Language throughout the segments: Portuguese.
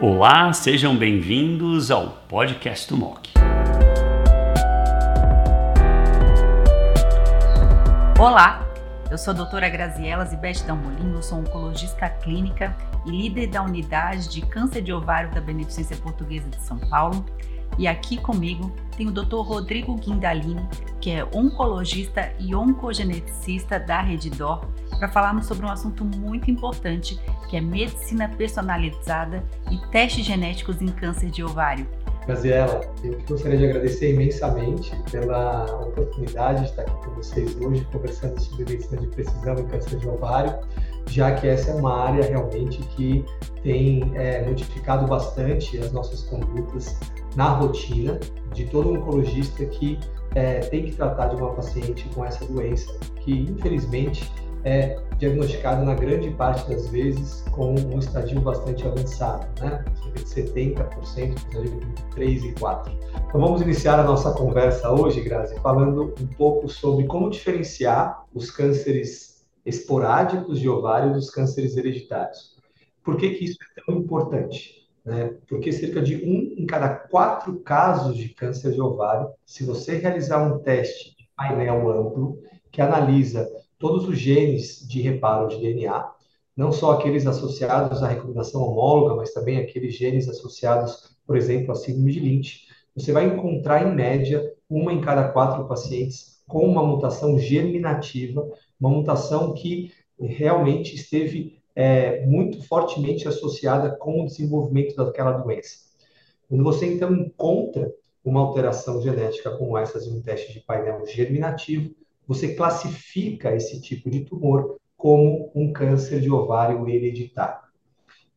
Olá, sejam bem-vindos ao podcast do MOC. Olá, eu sou a doutora Graziela Zibete Dalmolin, eu sou oncologista clínica e líder da unidade de câncer de ovário da Beneficência Portuguesa de São Paulo. E aqui comigo tem o Dr. Rodrigo Guindalini, que é oncologista e oncogeneticista da Redidor, para falarmos sobre um assunto muito importante que é medicina personalizada e testes genéticos em câncer de ovário. Graziela, eu gostaria de agradecer imensamente pela oportunidade de estar aqui com vocês hoje conversando sobre medicina de precisão em câncer de ovário, já que essa é uma área realmente que tem é, modificado bastante as nossas condutas na rotina de todo oncologista que é, tem que tratar de uma paciente com essa doença, que infelizmente é diagnosticado na grande parte das vezes com um estadio bastante avançado, né? cerca de 70%, estadio entre 3 e 4. Então vamos iniciar a nossa conversa hoje, Grazi, falando um pouco sobre como diferenciar os cânceres esporádicos de ovário dos cânceres hereditários. Por que, que isso é tão importante? Né? Porque cerca de um em cada quatro casos de câncer de ovário, se você realizar um teste de painel amplo que analisa todos os genes de reparo de DNA, não só aqueles associados à recombinação homóloga, mas também aqueles genes associados, por exemplo, à síndrome de Lynch, você vai encontrar, em média, uma em cada quatro pacientes com uma mutação germinativa, uma mutação que realmente esteve é, muito fortemente associada com o desenvolvimento daquela doença. Quando você, então, encontra uma alteração genética como essas em um teste de painel germinativo, você classifica esse tipo de tumor como um câncer de ovário hereditário.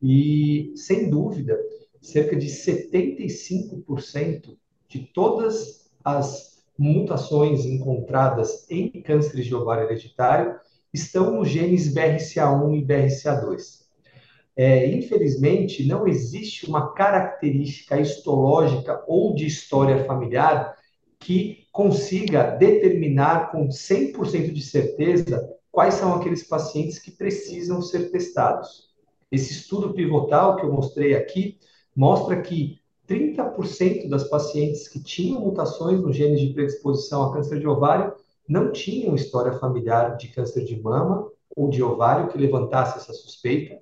E, sem dúvida, cerca de 75% de todas as mutações encontradas em cânceres de ovário hereditário estão nos genes BRCA1 e BRCA2. É, infelizmente, não existe uma característica histológica ou de história familiar que consiga determinar com 100% de certeza quais são aqueles pacientes que precisam ser testados. Esse estudo pivotal que eu mostrei aqui mostra que 30% das pacientes que tinham mutações no gene de predisposição a câncer de ovário não tinham história familiar de câncer de mama ou de ovário que levantasse essa suspeita.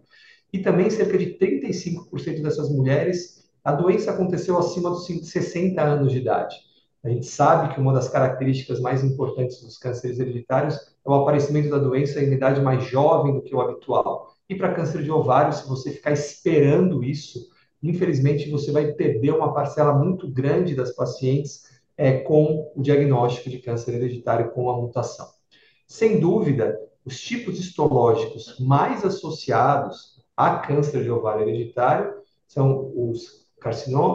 E também cerca de 35% dessas mulheres, a doença aconteceu acima dos 60 anos de idade. A gente sabe que uma das características mais importantes dos cânceres hereditários é o aparecimento da doença em idade mais jovem do que o habitual. E para câncer de ovário, se você ficar esperando isso, infelizmente você vai perder uma parcela muito grande das pacientes é, com o diagnóstico de câncer hereditário com a mutação. Sem dúvida, os tipos histológicos mais associados a câncer de ovário hereditário são os,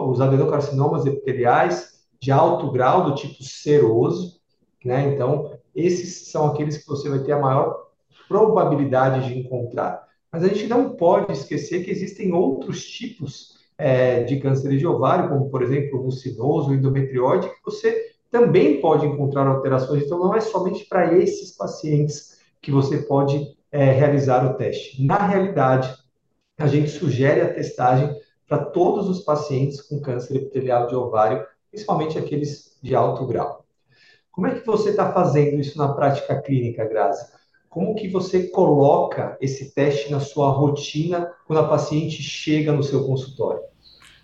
os adenocarcinomas epiteliais, de alto grau, do tipo seroso, né? Então, esses são aqueles que você vai ter a maior probabilidade de encontrar. Mas a gente não pode esquecer que existem outros tipos é, de câncer de ovário, como, por exemplo, mucinoso, endometrióide, que você também pode encontrar alterações. Então, não é somente para esses pacientes que você pode é, realizar o teste. Na realidade, a gente sugere a testagem para todos os pacientes com câncer epitelial de ovário principalmente aqueles de alto grau. Como é que você está fazendo isso na prática clínica, Grazi? Como que você coloca esse teste na sua rotina quando a paciente chega no seu consultório?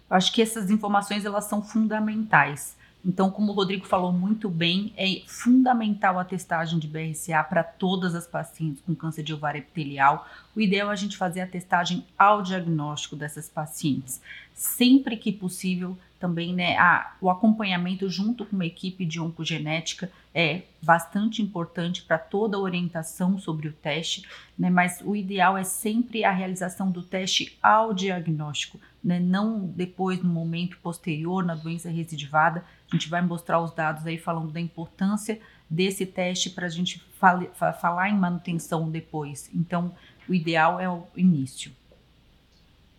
Acho que essas informações elas são fundamentais. Então, como o Rodrigo falou muito bem, é fundamental a testagem de BRCA para todas as pacientes com câncer de ovário epitelial. O ideal é a gente fazer a testagem ao diagnóstico dessas pacientes. Sempre que possível, também né, a, o acompanhamento junto com uma equipe de oncogenética é bastante importante para toda a orientação sobre o teste, né, mas o ideal é sempre a realização do teste ao diagnóstico, né, não depois no momento posterior na doença recidivada. A gente vai mostrar os dados aí falando da importância desse teste para a gente fale, falar em manutenção depois. Então, o ideal é o início.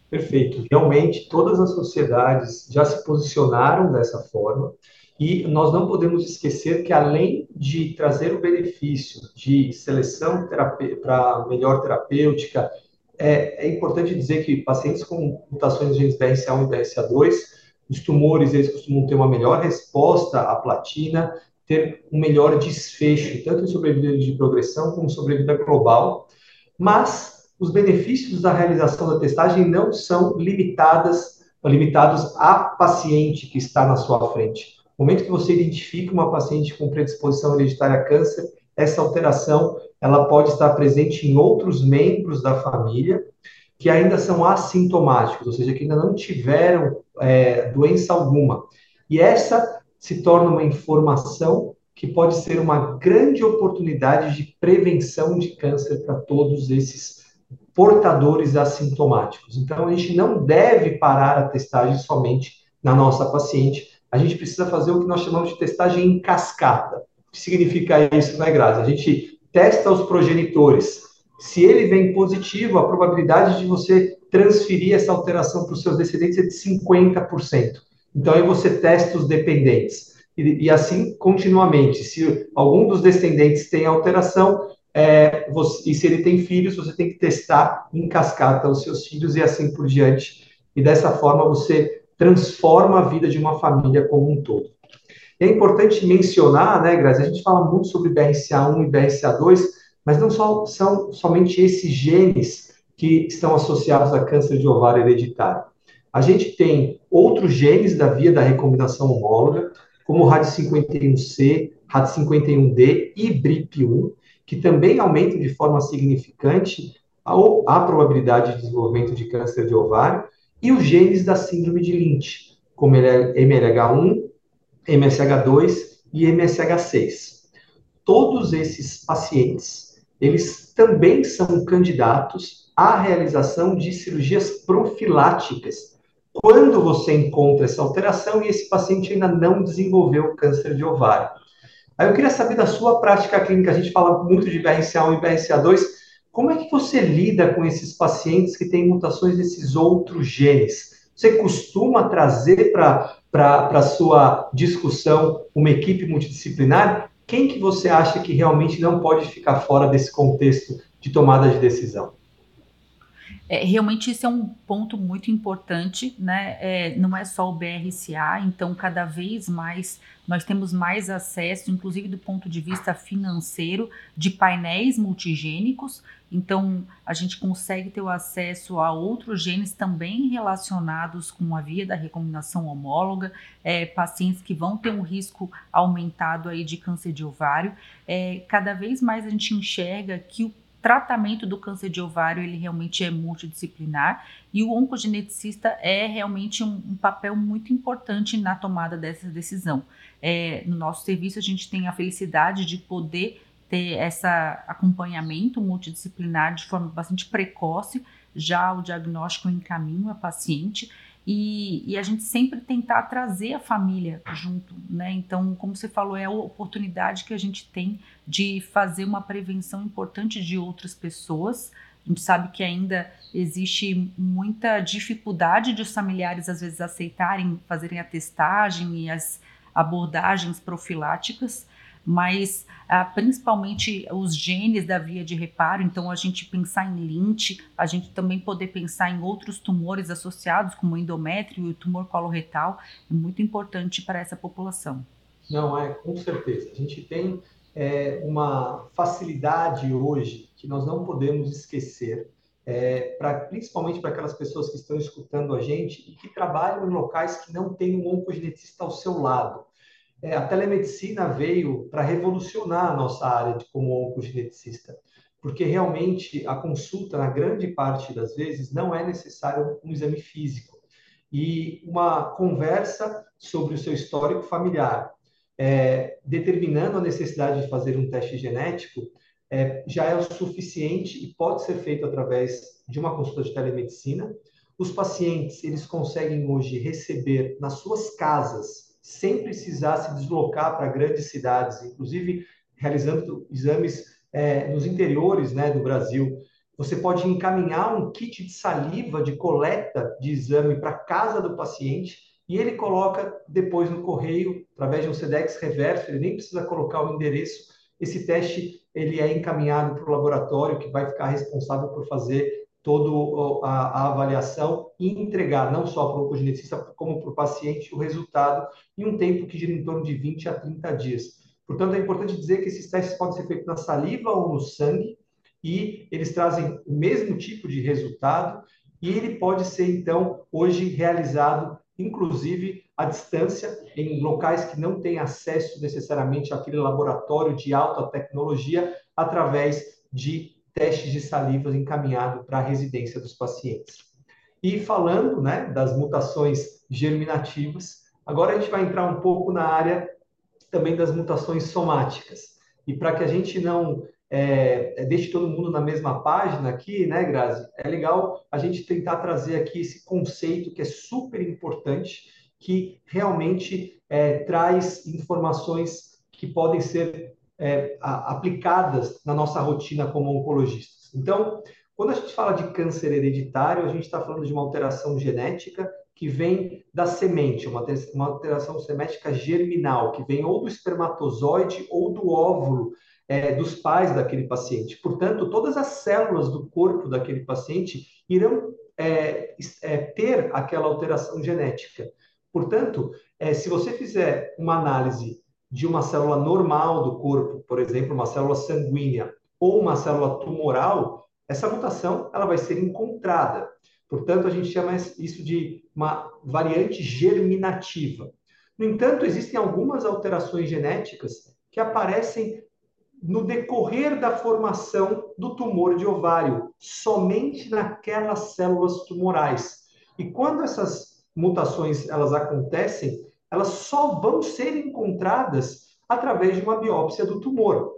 Perfeito. Realmente, todas as sociedades já se posicionaram dessa forma e nós não podemos esquecer que, além de trazer o benefício de seleção para melhor terapêutica, é, é importante dizer que pacientes com mutações de genes BRCA1 e BRCA2, os tumores, eles costumam ter uma melhor resposta à platina, ter um melhor desfecho, tanto em sobrevida de progressão como sobrevida global, mas os benefícios da realização da testagem não são limitadas, limitados à paciente que está na sua frente. No momento que você identifica uma paciente com predisposição hereditária a câncer, essa alteração ela pode estar presente em outros membros da família que ainda são assintomáticos, ou seja, que ainda não tiveram é, doença alguma. E essa se torna uma informação que pode ser uma grande oportunidade de prevenção de câncer para todos esses portadores assintomáticos. Então, a gente não deve parar a testagem somente na nossa paciente, a gente precisa fazer o que nós chamamos de testagem em cascata. O que significa isso, né, Grazi? A gente testa os progenitores. Se ele vem positivo, a probabilidade de você transferir essa alteração para os seus descendentes é de 50%. Então, aí você testa os dependentes. E, e assim continuamente. Se algum dos descendentes tem alteração, é, você, e se ele tem filhos, você tem que testar em cascata os seus filhos e assim por diante. E dessa forma você transforma a vida de uma família como um todo. é importante mencionar, né, Grazi, a gente fala muito sobre BRCA1 e BRCA2, mas não só, são somente esses genes que estão associados a câncer de ovário hereditário. A gente tem outros genes da via da recombinação homóloga, como o RAD51C, RAD51D e BRIP1, que também aumentam de forma significante a, a probabilidade de desenvolvimento de câncer de ovário, e os genes da síndrome de Lynch, como MLH1, MSH2 e MSH6. Todos esses pacientes, eles também são candidatos à realização de cirurgias profiláticas, quando você encontra essa alteração e esse paciente ainda não desenvolveu câncer de ovário. Aí eu queria saber da sua prática clínica, a gente fala muito de BRCA1 e BRCA2, como é que você lida com esses pacientes que têm mutações desses outros genes? Você costuma trazer para a sua discussão uma equipe multidisciplinar? Quem que você acha que realmente não pode ficar fora desse contexto de tomada de decisão? É, realmente isso é um ponto muito importante, né? É, não é só o BRCA, então cada vez mais nós temos mais acesso, inclusive do ponto de vista financeiro, de painéis multigênicos. Então a gente consegue ter o acesso a outros genes também relacionados com a via da recombinação homóloga, é, pacientes que vão ter um risco aumentado aí de câncer de ovário. É, cada vez mais a gente enxerga que o tratamento do câncer de ovário ele realmente é multidisciplinar e o oncogeneticista é realmente um, um papel muito importante na tomada dessa decisão. É, no nosso serviço a gente tem a felicidade de poder ter esse acompanhamento multidisciplinar de forma bastante precoce, já o diagnóstico em caminho a paciente e, e, a gente sempre tentar trazer a família junto, né? Então, como você falou, é a oportunidade que a gente tem de fazer uma prevenção importante de outras pessoas. A gente sabe que ainda existe muita dificuldade de os familiares às vezes aceitarem fazerem a testagem e as abordagens profiláticas, mas ah, principalmente os genes da via de reparo. Então, a gente pensar em Lynch, a gente também poder pensar em outros tumores associados, como o endométrio e o tumor coloretal, é muito importante para essa população. Não, é, com certeza. A gente tem é, uma facilidade hoje que nós não podemos esquecer, é, pra, principalmente para aquelas pessoas que estão escutando a gente e que trabalham em locais que não tem um oncogeneticista ao seu lado é, a telemedicina veio para revolucionar a nossa área de como oncogeneticista, porque realmente a consulta, na grande parte das vezes, não é necessário um exame físico. E uma conversa sobre o seu histórico familiar, é, determinando a necessidade de fazer um teste genético, é, já é o suficiente e pode ser feito através de uma consulta de telemedicina. Os pacientes, eles conseguem hoje receber nas suas casas sem precisar se deslocar para grandes cidades, inclusive realizando exames é, nos interiores né, do Brasil. Você pode encaminhar um kit de saliva de coleta de exame para casa do paciente e ele coloca depois no correio, através de um SEDEX reverso, ele nem precisa colocar o endereço. Esse teste ele é encaminhado para o laboratório que vai ficar responsável por fazer toda a, avaliação e entregar não só para o oncogeneticista como para o paciente o resultado em um tempo que gira em torno de 20 a 30 dias. Portanto, é importante dizer que esses testes podem ser feitos na saliva ou no sangue e eles trazem o mesmo tipo de resultado e ele pode ser, então, hoje realizado, inclusive, à distância, em locais que não têm acesso necessariamente àquele laboratório de alta tecnologia, através de testes de salivas encaminhado para a residência dos pacientes. E falando né, das mutações germinativas, agora a gente vai entrar um pouco na área também das mutações somáticas. E para que a gente não é, deixe todo mundo na mesma página aqui, né, Grazi? É legal a gente tentar trazer aqui esse conceito que é super importante, que realmente é, traz informações que podem ser é, aplicadas na nossa rotina como oncologistas. Então, quando a gente fala de câncer hereditário, a gente está falando de uma alteração genética que vem da semente, uma, uma alteração semética germinal, que vem ou do espermatozoide ou do óvulo é, dos pais daquele paciente. Portanto, todas as células do corpo daquele paciente irão é, é, ter aquela alteração genética. Portanto, é, se você fizer uma análise de uma célula normal do corpo, por exemplo, uma célula sanguínea ou uma célula tumoral, essa mutação ela vai ser encontrada. Portanto, a gente chama isso de uma variante germinativa. No entanto, existem algumas alterações genéticas que aparecem no decorrer da formação do tumor de ovário, somente naquelas células tumorais. E quando essas mutações elas acontecem, elas só vão ser encontradas através de uma biópsia do tumor.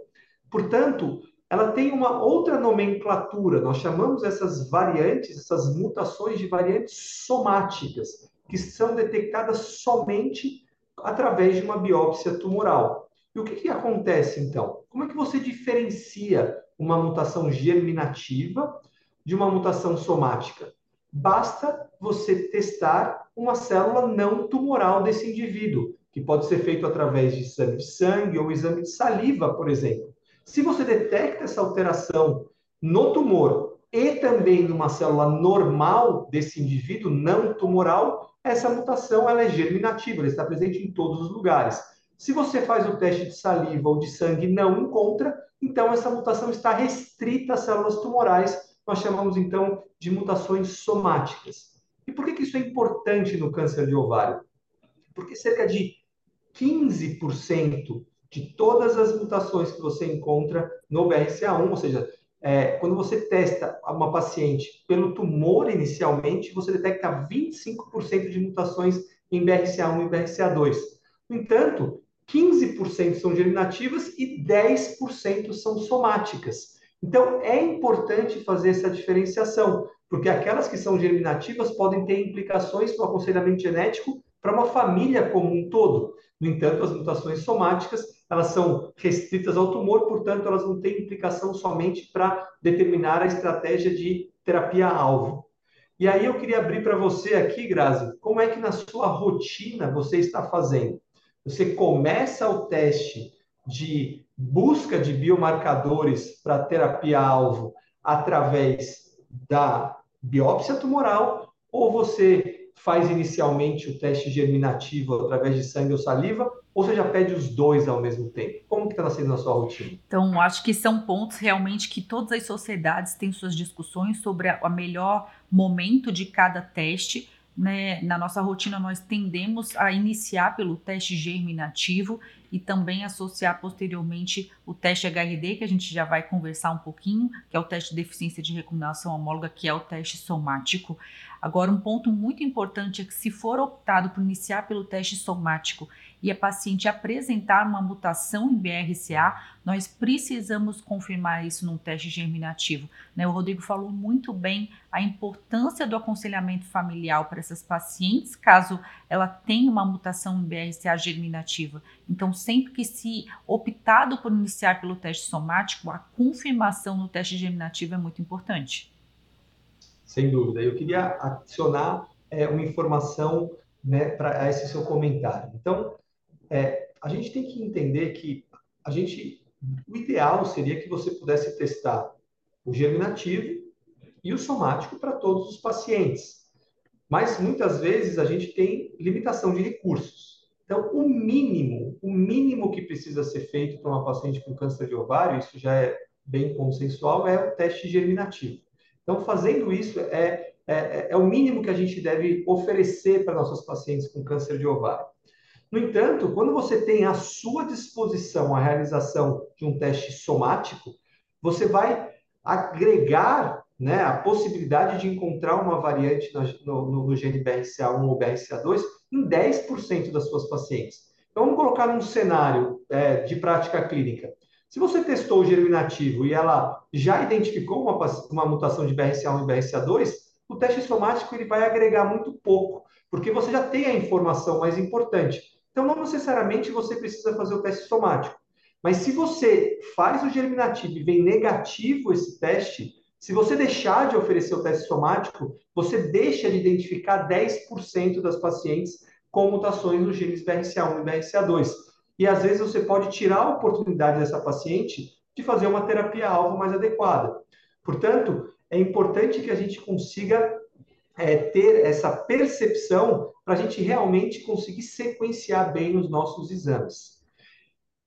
Portanto, ela tem uma outra nomenclatura. Nós chamamos essas variantes, essas mutações de variantes somáticas, que são detectadas somente através de uma biópsia tumoral. E o que, que acontece então? Como é que você diferencia uma mutação germinativa de uma mutação somática? Basta você testar uma célula não tumoral desse indivíduo, que pode ser feito através de exame de sangue ou exame de saliva, por exemplo. Se você detecta essa alteração no tumor e também numa célula normal desse indivíduo não tumoral, essa mutação ela é germinativa, ela está presente em todos os lugares. Se você faz o teste de saliva ou de sangue e não encontra, então essa mutação está restrita às células tumorais. Nós chamamos então de mutações somáticas. E por que, que isso é importante no câncer de ovário? Porque cerca de 15% de todas as mutações que você encontra no BRCA1, ou seja, é, quando você testa uma paciente pelo tumor inicialmente, você detecta 25% de mutações em BRCA1 e BRCA2. No entanto, 15% são germinativas e 10% são somáticas. Então, é importante fazer essa diferenciação, porque aquelas que são germinativas podem ter implicações no aconselhamento genético para uma família como um todo. No entanto, as mutações somáticas elas são restritas ao tumor, portanto, elas não têm implicação somente para determinar a estratégia de terapia-alvo. E aí eu queria abrir para você aqui, Grazi, como é que na sua rotina você está fazendo? Você começa o teste de busca de biomarcadores para terapia-alvo através da biópsia tumoral ou você faz inicialmente o teste germinativo através de sangue ou saliva ou você já pede os dois ao mesmo tempo? Como que está sendo na sua rotina? Então, acho que são pontos realmente que todas as sociedades têm suas discussões sobre o melhor momento de cada teste. Né? Na nossa rotina, nós tendemos a iniciar pelo teste germinativo e também associar posteriormente o teste HRD, que a gente já vai conversar um pouquinho, que é o teste de deficiência de recombinação homóloga, que é o teste somático. Agora, um ponto muito importante é que, se for optado por iniciar pelo teste somático e a paciente apresentar uma mutação em BRCA, nós precisamos confirmar isso num teste germinativo. Né? O Rodrigo falou muito bem a importância do aconselhamento familiar para essas pacientes, caso ela tenha uma mutação em BRCA germinativa. Então, sempre que se optado por iniciar pelo teste somático, a confirmação no teste germinativo é muito importante. Sem dúvida. Eu queria adicionar é, uma informação né, para esse seu comentário. Então, é, a gente tem que entender que a gente, o ideal seria que você pudesse testar o germinativo e o somático para todos os pacientes. Mas muitas vezes a gente tem limitação de recursos. Então, o mínimo, o mínimo que precisa ser feito para uma paciente com câncer de ovário, isso já é bem consensual, é o teste germinativo. Então, fazendo isso, é, é, é o mínimo que a gente deve oferecer para nossas pacientes com câncer de ovário. No entanto, quando você tem à sua disposição a realização de um teste somático, você vai agregar né, a possibilidade de encontrar uma variante no, no, no gene BRCA1 ou BRCA2 em 10% das suas pacientes. Então, vamos colocar um cenário é, de prática clínica. Se você testou o germinativo e ela já identificou uma, uma mutação de BRCA1 e BRCA2, o teste somático ele vai agregar muito pouco, porque você já tem a informação mais importante. Então, não necessariamente você precisa fazer o teste somático. Mas se você faz o germinativo e vem negativo esse teste, se você deixar de oferecer o teste somático, você deixa de identificar 10% das pacientes com mutações nos genes BRCA1 e BRCA2. E às vezes você pode tirar a oportunidade dessa paciente de fazer uma terapia-alvo mais adequada. Portanto, é importante que a gente consiga é, ter essa percepção para a gente realmente conseguir sequenciar bem os nossos exames.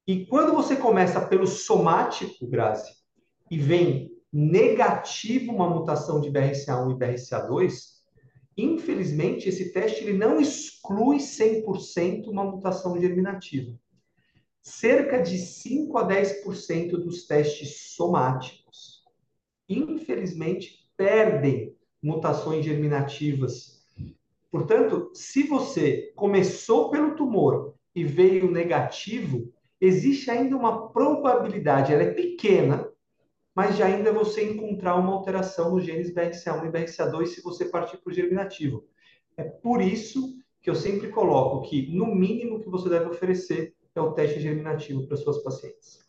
E quando você começa pelo somático, Grazi, e vem negativo uma mutação de BRCA1 e BRCA2, infelizmente esse teste ele não exclui 100% uma mutação germinativa. Cerca de 5 a 10% dos testes somáticos, infelizmente, perdem mutações germinativas. Portanto, se você começou pelo tumor e veio negativo, existe ainda uma probabilidade, ela é pequena, mas já ainda você encontrar uma alteração nos genes BRCA1 e BRCA2 se você partir para o germinativo. É por isso que eu sempre coloco que, no mínimo, que você deve oferecer é o teste germinativo para suas pacientes.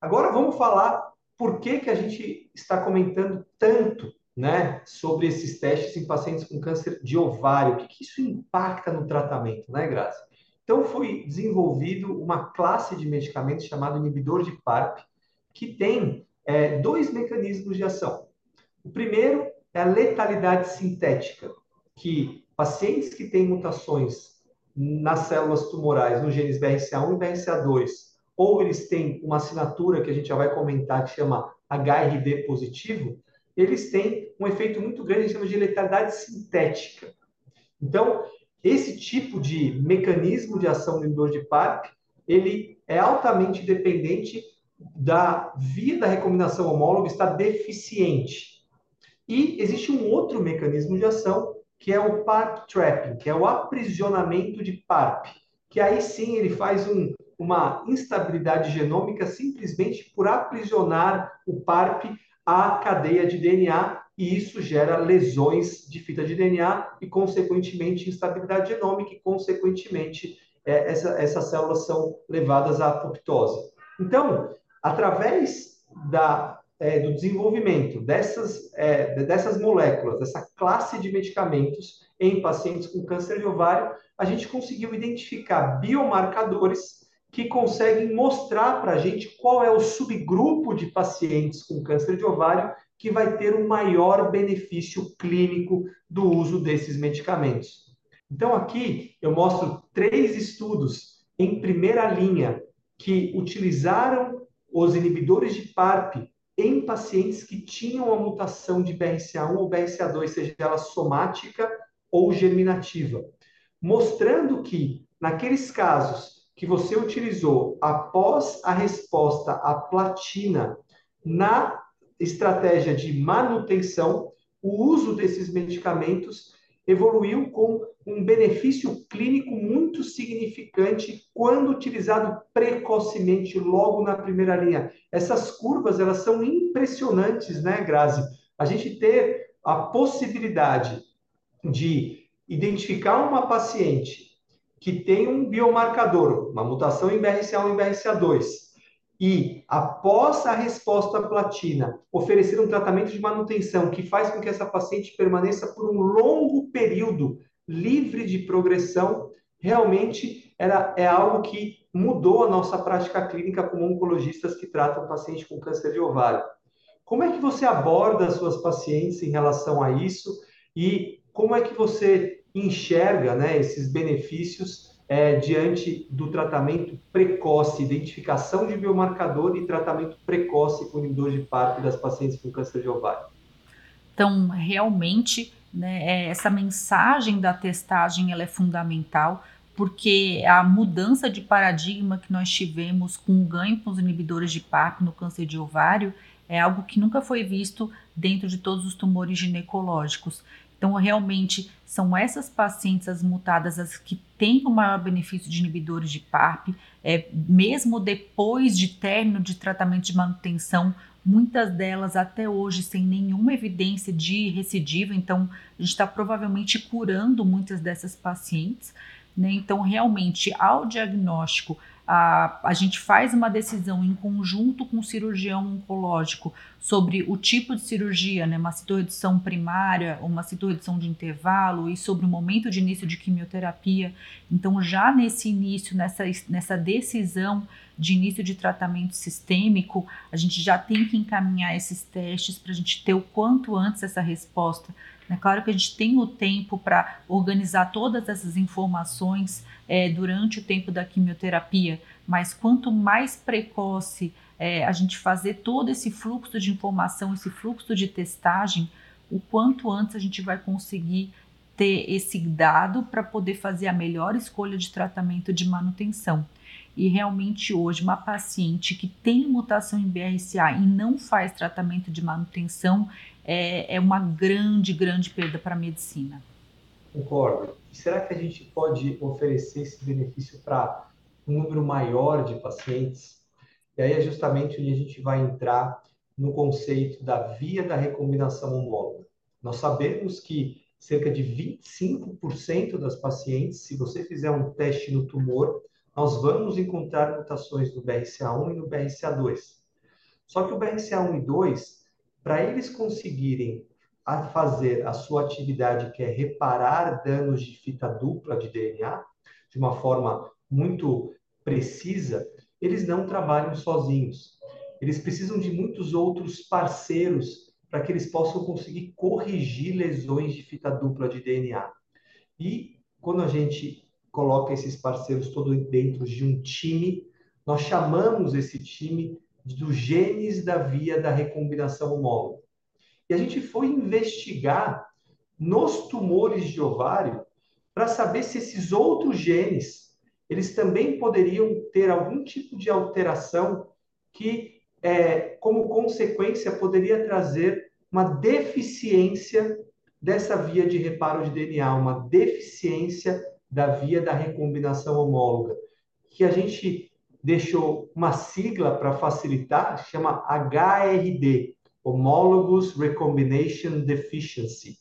Agora vamos falar por que, que a gente está comentando tanto né, sobre esses testes em pacientes com câncer de ovário. O que, que isso impacta no tratamento, né, Graça? Então, foi desenvolvido uma classe de medicamentos chamado inibidor de PARP, que tem é, dois mecanismos de ação. O primeiro é a letalidade sintética, que pacientes que têm mutações nas células tumorais, nos genes BRCA1 e BRCA2, ou eles têm uma assinatura que a gente já vai comentar que chama HRD positivo, eles têm um efeito muito grande, a gente chama de letalidade sintética. Então, esse tipo de mecanismo de ação do inibidor de PARP, ele é altamente dependente da via da recombinação homóloga está deficiente. E existe um outro mecanismo de ação, que é o PARP trapping, que é o aprisionamento de PARP, que aí sim ele faz um, uma instabilidade genômica simplesmente por aprisionar o PARP à cadeia de DNA e isso gera lesões de fita de DNA e, consequentemente, instabilidade genômica e, consequentemente, é, essa, essas células são levadas à apoptose. Então, através da, é, do desenvolvimento dessas, é, dessas moléculas, dessa classe de medicamentos em pacientes com câncer de ovário, a gente conseguiu identificar biomarcadores que conseguem mostrar para a gente qual é o subgrupo de pacientes com câncer de ovário que vai ter um maior benefício clínico do uso desses medicamentos. Então, aqui eu mostro três estudos em primeira linha que utilizaram os inibidores de PARP em pacientes que tinham a mutação de BRCA1 ou BRCA2, seja ela somática ou germinativa, mostrando que naqueles casos que você utilizou após a resposta à platina na estratégia de manutenção, o uso desses medicamentos evoluiu com um benefício clínico muito significante quando utilizado precocemente, logo na primeira linha. Essas curvas, elas são impressionantes, né, Grazi? A gente ter a possibilidade de identificar uma paciente que tem um biomarcador, uma mutação em BRCA1 e BRCA2, e, após a resposta à platina, oferecer um tratamento de manutenção que faz com que essa paciente permaneça por um longo período livre de progressão, realmente era, é algo que mudou a nossa prática clínica como oncologistas que tratam pacientes com câncer de ovário. Como é que você aborda as suas pacientes em relação a isso e como é que você enxerga né, esses benefícios é, diante do tratamento precoce, identificação de biomarcador e tratamento precoce com inibidor de PARP das pacientes com câncer de ovário? Então, realmente, né, é, essa mensagem da testagem ela é fundamental, porque a mudança de paradigma que nós tivemos com o ganho com os inibidores de PARP no câncer de ovário é algo que nunca foi visto dentro de todos os tumores ginecológicos. Então, realmente, são essas pacientes, as mutadas, as que têm o maior benefício de inibidores de PARP, é, mesmo depois de término de tratamento de manutenção, muitas delas até hoje sem nenhuma evidência de recidiva, então a gente está provavelmente curando muitas dessas pacientes. Né? Então, realmente, ao diagnóstico, a, a gente faz uma decisão em conjunto com o cirurgião oncológico sobre o tipo de cirurgia, né, uma citorredução primária, uma citorredução de intervalo e sobre o momento de início de quimioterapia. Então, já nesse início, nessa, nessa decisão de início de tratamento sistêmico, a gente já tem que encaminhar esses testes para a gente ter o quanto antes essa resposta. É claro que a gente tem o tempo para organizar todas essas informações é, durante o tempo da quimioterapia, mas quanto mais precoce é, a gente fazer todo esse fluxo de informação, esse fluxo de testagem, o quanto antes a gente vai conseguir ter esse dado para poder fazer a melhor escolha de tratamento de manutenção. E realmente hoje, uma paciente que tem mutação em BRCA e não faz tratamento de manutenção é, é uma grande, grande perda para a medicina. Concordo. Será que a gente pode oferecer esse benefício para um número maior de pacientes? E aí é justamente onde a gente vai entrar no conceito da via da recombinação homóloga. Nós sabemos que cerca de 25% das pacientes, se você fizer um teste no tumor, nós vamos encontrar mutações no BRCA1 e no BRCA2. Só que o BRCA1 e 2, para eles conseguirem a fazer a sua atividade, que é reparar danos de fita dupla de DNA, de uma forma muito precisa, eles não trabalham sozinhos. Eles precisam de muitos outros parceiros para que eles possam conseguir corrigir lesões de fita dupla de DNA. E quando a gente coloca esses parceiros todos dentro de um time, nós chamamos esse time dos genes da via da recombinação homóloga. E a gente foi investigar nos tumores de ovário para saber se esses outros genes eles também poderiam ter algum tipo de alteração que, é, como consequência, poderia trazer uma deficiência dessa via de reparo de DNA, uma deficiência da via da recombinação homóloga, que a gente deixou uma sigla para facilitar, chama HRD, Homologous Recombination Deficiency.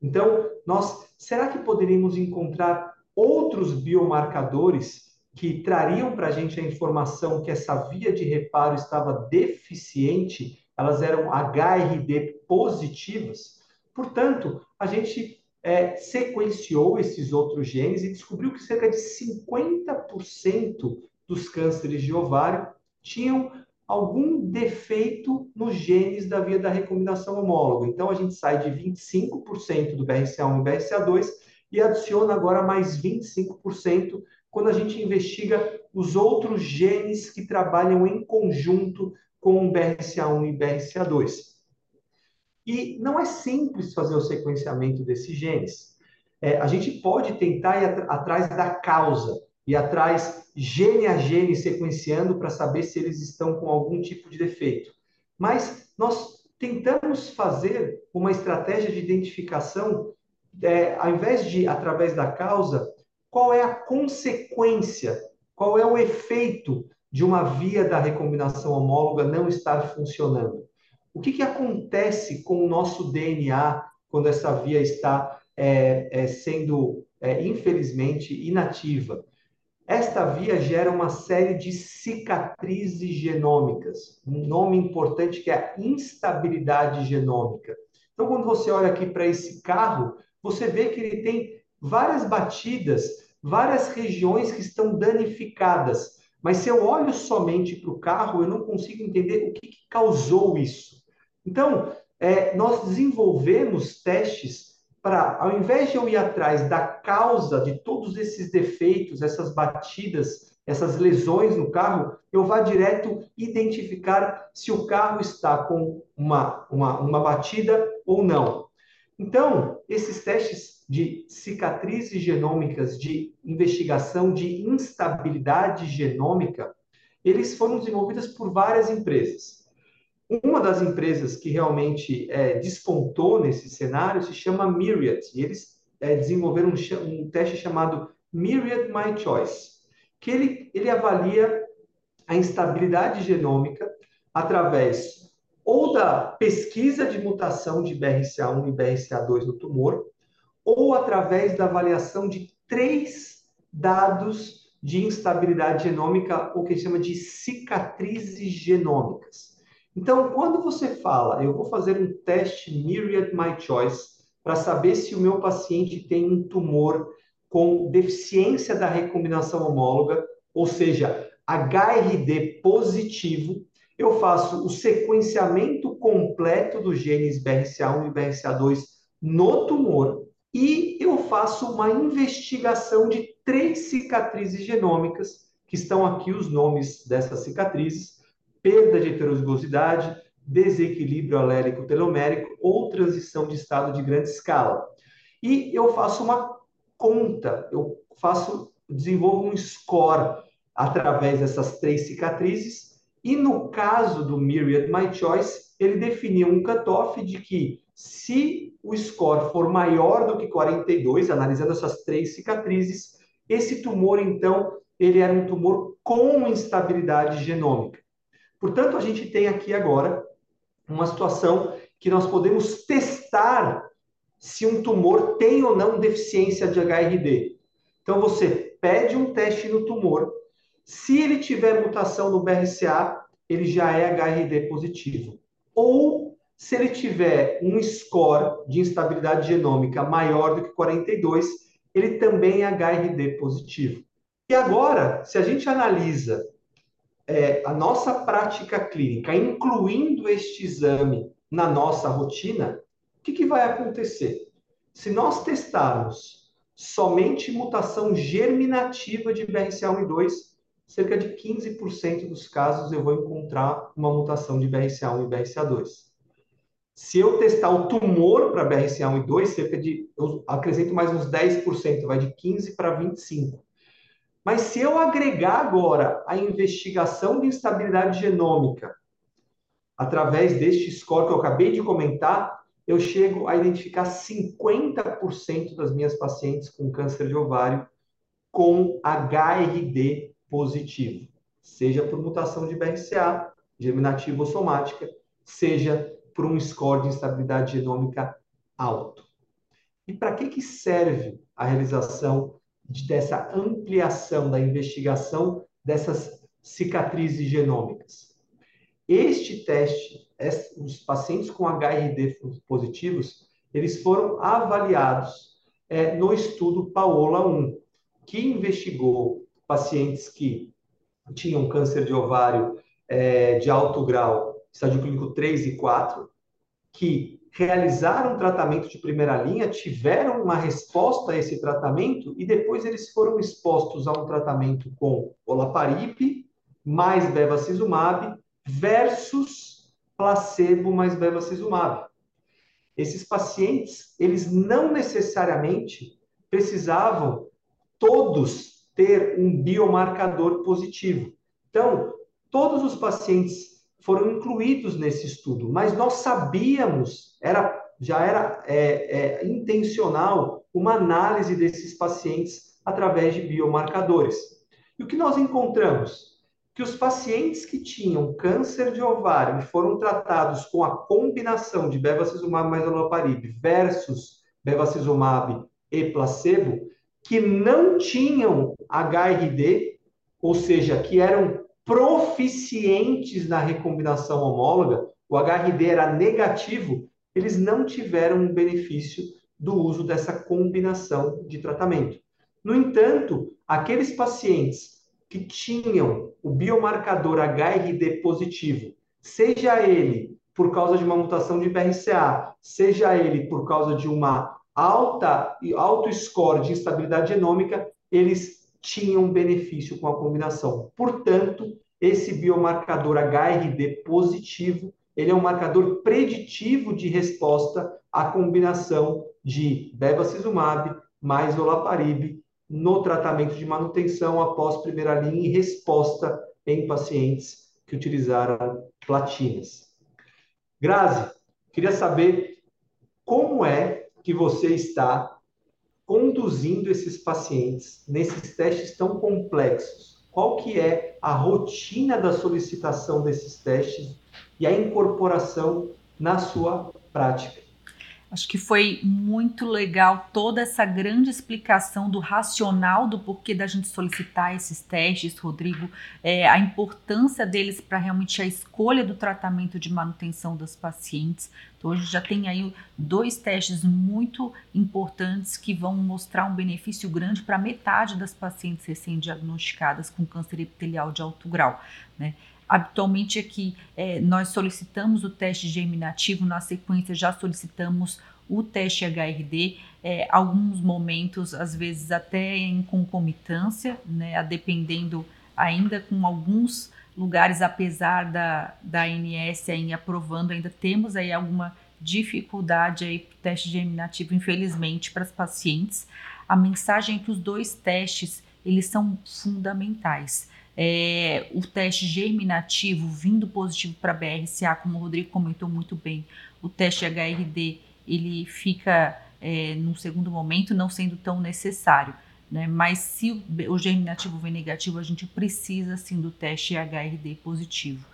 Então, nós será que poderíamos encontrar outros biomarcadores que trariam para a gente a informação que essa via de reparo estava deficiente, elas eram HRD positivas? Portanto, a gente é, sequenciou esses outros genes e descobriu que cerca de 50% dos cânceres de ovário tinham algum defeito nos genes da via da recombinação homóloga. Então, a gente sai de 25% do BRCA1 e BRCA2 e adiciona agora mais 25% quando a gente investiga os outros genes que trabalham em conjunto com o BRCA1 e BRCA2. E não é simples fazer o sequenciamento desses genes. É, a gente pode tentar ir at atrás da causa, e atrás gene a gene sequenciando para saber se eles estão com algum tipo de defeito. Mas nós tentamos fazer uma estratégia de identificação, é, ao invés de através da causa, qual é a consequência, qual é o efeito de uma via da recombinação homóloga não estar funcionando. O que, que acontece com o nosso DNA quando essa via está é, é, sendo, é, infelizmente, inativa? Esta via gera uma série de cicatrizes genômicas, um nome importante que é a instabilidade genômica. Então, quando você olha aqui para esse carro, você vê que ele tem várias batidas, várias regiões que estão danificadas. Mas se eu olho somente para o carro, eu não consigo entender o que, que causou isso. Então, é, nós desenvolvemos testes para, ao invés de eu ir atrás da causa de todos esses defeitos, essas batidas, essas lesões no carro, eu vá direto identificar se o carro está com uma, uma, uma batida ou não. Então, esses testes de cicatrizes genômicas, de investigação de instabilidade genômica, eles foram desenvolvidos por várias empresas. Uma das empresas que realmente é, despontou nesse cenário se chama Myriad, e eles é, desenvolveram um, um, teste chamado Myriad My Choice, que ele, ele avalia a instabilidade genômica através ou da pesquisa de mutação de BRCA1 e BRCA2 no tumor, ou através da avaliação de três dados de instabilidade genômica, ou que chama de cicatrizes genômicas. Então, quando você fala, eu vou fazer um teste Myriad My Choice para saber se o meu paciente tem um tumor com deficiência da recombinação homóloga, ou seja, HRD positivo, eu faço o sequenciamento completo dos genes BRCA1 e BRCA2 no tumor e eu faço uma investigação de três cicatrizes genômicas, que estão aqui os nomes dessas cicatrizes, perda de heterozigosidade, desequilíbrio alélico telomérico ou transição de estado de grande escala. E eu faço uma conta, eu faço, desenvolvo um score através dessas três cicatrizes, e no caso do Myriad My Choice, ele definia um cutoff de que se o score for maior do que 42, analisando essas três cicatrizes, esse tumor, então, ele era um tumor com instabilidade genômica. Portanto, a gente tem aqui agora uma situação que nós podemos testar se um tumor tem ou não deficiência de HRD. Então, você pede um teste no tumor. Se ele tiver mutação no BRCA, ele já é HRD positivo. Ou se ele tiver um score de instabilidade genômica maior do que 42, ele também é HRD positivo. E agora, se a gente analisa é, a nossa prática clínica, incluindo este exame na nossa rotina, o que, que vai acontecer? Se nós testarmos somente mutação germinativa de BRCA1 e 2, cerca de 15% dos casos eu vou encontrar uma mutação de BRCA1 e BRCA2. Se eu testar o tumor para BRCA1 e 2, cerca de, eu acrescento mais uns 10%, vai de 15 para 25%. Mas se eu agregar agora a investigação de instabilidade genômica, através deste score que eu acabei de comentar, eu chego a identificar 50% das minhas pacientes com câncer de ovário com HRD positivo, seja por mutação de BRCA, germinativa ou somática, seja por um score de instabilidade genômica alto. E para que, que serve a realização dessa ampliação da investigação dessas cicatrizes genômicas. Este teste, os pacientes com HRD positivos, eles foram avaliados é, no estudo Paola 1, que investigou pacientes que tinham câncer de ovário é, de alto grau, estágio clínico 3 e 4, que realizaram um tratamento de primeira linha, tiveram uma resposta a esse tratamento e depois eles foram expostos a um tratamento com olaparib mais bevacizumab versus placebo mais bevacizumab. Esses pacientes, eles não necessariamente precisavam todos ter um biomarcador positivo. Então, todos os pacientes foram incluídos nesse estudo, mas nós sabíamos, era, já era é, é, intencional uma análise desses pacientes através de biomarcadores. E o que nós encontramos? Que os pacientes que tinham câncer de ovário e foram tratados com a combinação de bevacizumab mais olaparib versus bevacizumab e placebo, que não tinham HRD, ou seja, que eram proficientes na recombinação homóloga, o HRD era negativo, eles não tiveram o benefício do uso dessa combinação de tratamento. No entanto, aqueles pacientes que tinham o biomarcador HRD positivo, seja ele por causa de uma mutação de BRCA, seja ele por causa de uma alta alto score de instabilidade genômica, eles tinham benefício com a combinação. Portanto, esse biomarcador HRD positivo, ele é um marcador preditivo de resposta à combinação de bevacizumab mais olaparib no tratamento de manutenção após primeira linha e resposta em pacientes que utilizaram platinas. Grazi, queria saber como é que você está conduzindo esses pacientes nesses testes tão complexos? Qual que é a rotina da solicitação desses testes e a incorporação na sua prática? Acho que foi muito legal toda essa grande explicação do racional do porquê da gente solicitar esses testes, Rodrigo, é, a importância deles para realmente a escolha do tratamento de manutenção das pacientes. Então, hoje já tem aí dois testes muito importantes que vão mostrar um benefício grande para metade das pacientes recém-diagnosticadas com câncer epitelial de alto grau. Né? Habitualmente aqui é, nós solicitamos o teste germinativo, na sequência já solicitamos o teste HRD, é, alguns momentos, às vezes até em concomitância, né, dependendo ainda com alguns lugares, apesar da, da ANS ainda aprovando, ainda temos aí alguma dificuldade aí para o teste germinativo, infelizmente, para as pacientes. A mensagem é que os dois testes, eles são fundamentais é, o teste germinativo vindo positivo para BRCA, como o Rodrigo comentou muito bem, o teste HRD ele fica é, num segundo momento não sendo tão necessário. Né? Mas se o, o germinativo vem negativo, a gente precisa sim do teste HRD positivo.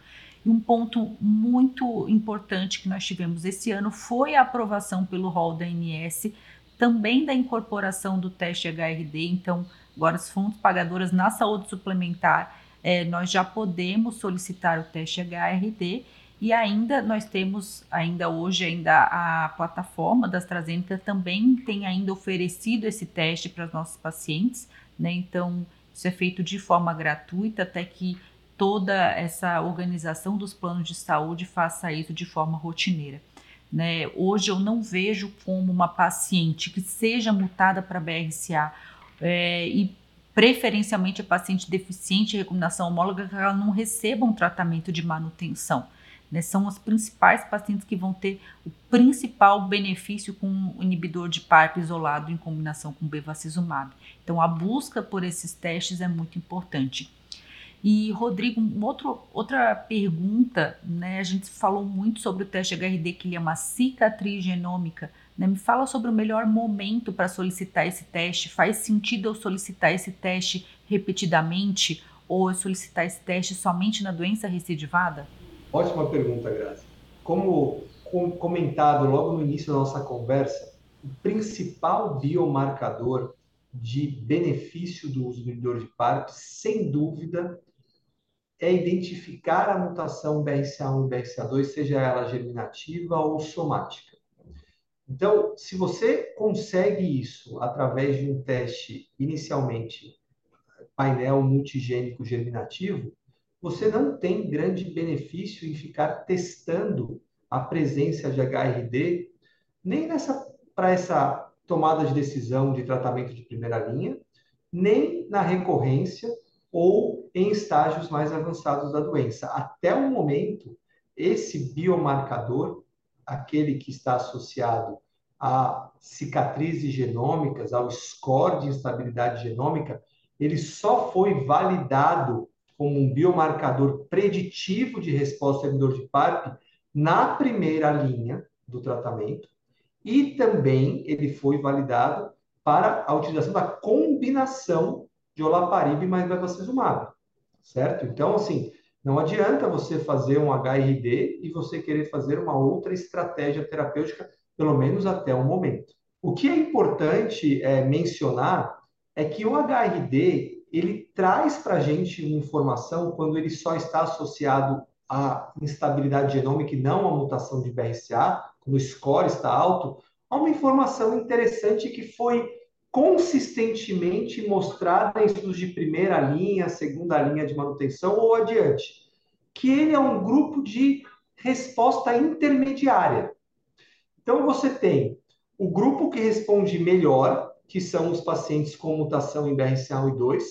E um ponto muito importante que nós tivemos esse ano foi a aprovação pelo rol da ANS, também da incorporação do teste HRD. Então, Agora, as fontes pagadoras na saúde suplementar, é, nós já podemos solicitar o teste HRD e ainda nós temos, ainda hoje, ainda a plataforma da AstraZeneca também tem ainda oferecido esse teste para os nossos pacientes, né? Então, isso é feito de forma gratuita até que toda essa organização dos planos de saúde faça isso de forma rotineira. Né? Hoje eu não vejo como uma paciente que seja mutada para BRCA é, e preferencialmente a paciente deficiente de recombinação homóloga que ela não receba um tratamento de manutenção. Né? São os principais pacientes que vão ter o principal benefício com o inibidor de PARP isolado em combinação com bevacizumab. Então a busca por esses testes é muito importante. E Rodrigo, outro, outra pergunta, né? A gente falou muito sobre o teste HRD, que ele é uma cicatriz genômica né? Me fala sobre o melhor momento para solicitar esse teste. Faz sentido eu solicitar esse teste repetidamente ou eu solicitar esse teste somente na doença recidivada? Ótima pergunta, Grazi. Como comentado logo no início da nossa conversa, o principal biomarcador de benefício do uso do inibidor de PARP, sem dúvida, é identificar a mutação BRCA1 e BRCA2, seja ela germinativa ou somática. Então, se você consegue isso através de um teste inicialmente painel multigênico germinativo, você não tem grande benefício em ficar testando a presença de HRD nem nessa para essa tomada de decisão de tratamento de primeira linha, nem na recorrência ou em estágios mais avançados da doença. Até o momento, esse biomarcador aquele que está associado a cicatrizes genômicas, ao score de instabilidade genômica, ele só foi validado como um biomarcador preditivo de resposta inibidor de PARP na primeira linha do tratamento e também ele foi validado para a utilização da combinação de olaparib mais bevacizumab, certo? Então, assim, não adianta você fazer um HRD e você querer fazer uma outra estratégia terapêutica, pelo menos até o momento. O que é importante é, mencionar é que o HRD ele traz para a gente uma informação quando ele só está associado à instabilidade genômica e não à mutação de BRCA, quando o score está alto, há uma informação interessante que foi consistentemente mostrada em estudos de primeira linha, segunda linha de manutenção ou adiante, que ele é um grupo de resposta intermediária. Então, você tem o grupo que responde melhor, que são os pacientes com mutação em BRCA1 e 2.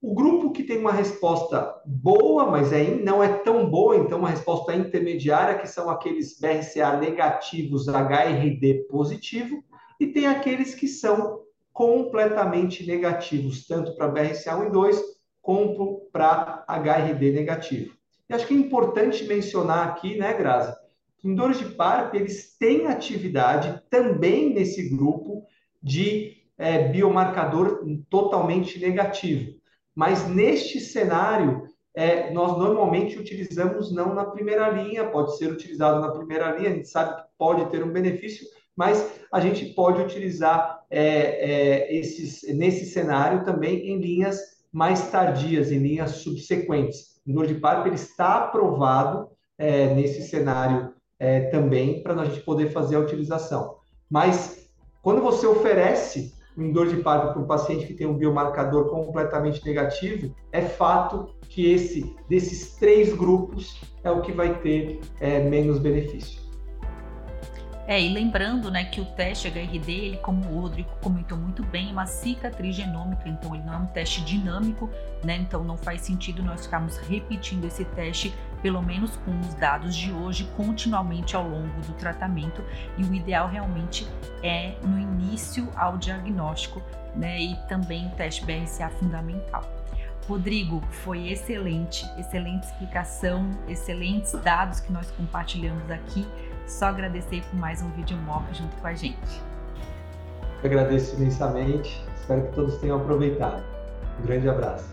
O grupo que tem uma resposta boa, mas é, não é tão boa, então uma resposta intermediária, que são aqueles BRCA negativos, HRD positivo, e tem aqueles que são completamente negativos, tanto para BRCA1 e 2, como para HRD negativo. E acho que é importante mencionar aqui, né, Grazi, que dores de parto, eles têm atividade também nesse grupo de é, biomarcador totalmente negativo. Mas neste cenário, é, nós normalmente utilizamos não na primeira linha, pode ser utilizado na primeira linha, a gente sabe que pode ter um benefício, mas a gente pode utilizar é, é, esses, nesse cenário também em linhas mais tardias, em linhas subsequentes. O parto ele está aprovado é, nesse cenário é, também para a gente poder fazer a utilização. Mas quando você oferece um dor de parto para um paciente que tem um biomarcador completamente negativo, é fato que esse desses três grupos é o que vai ter é, menos benefício. É, e lembrando, né, que o teste HRD, ele, como o Rodrigo comentou muito bem, é uma cicatriz genômica, então ele não é um teste dinâmico, né, então não faz sentido nós ficarmos repetindo esse teste, pelo menos com os dados de hoje, continuamente ao longo do tratamento, e o ideal realmente é no início ao diagnóstico, né, e também o teste BRCA fundamental. Rodrigo, foi excelente, excelente explicação, excelentes dados que nós compartilhamos aqui. Só agradecer por mais um vídeo mock junto com a gente. Eu agradeço imensamente. Espero que todos tenham aproveitado. Um grande abraço.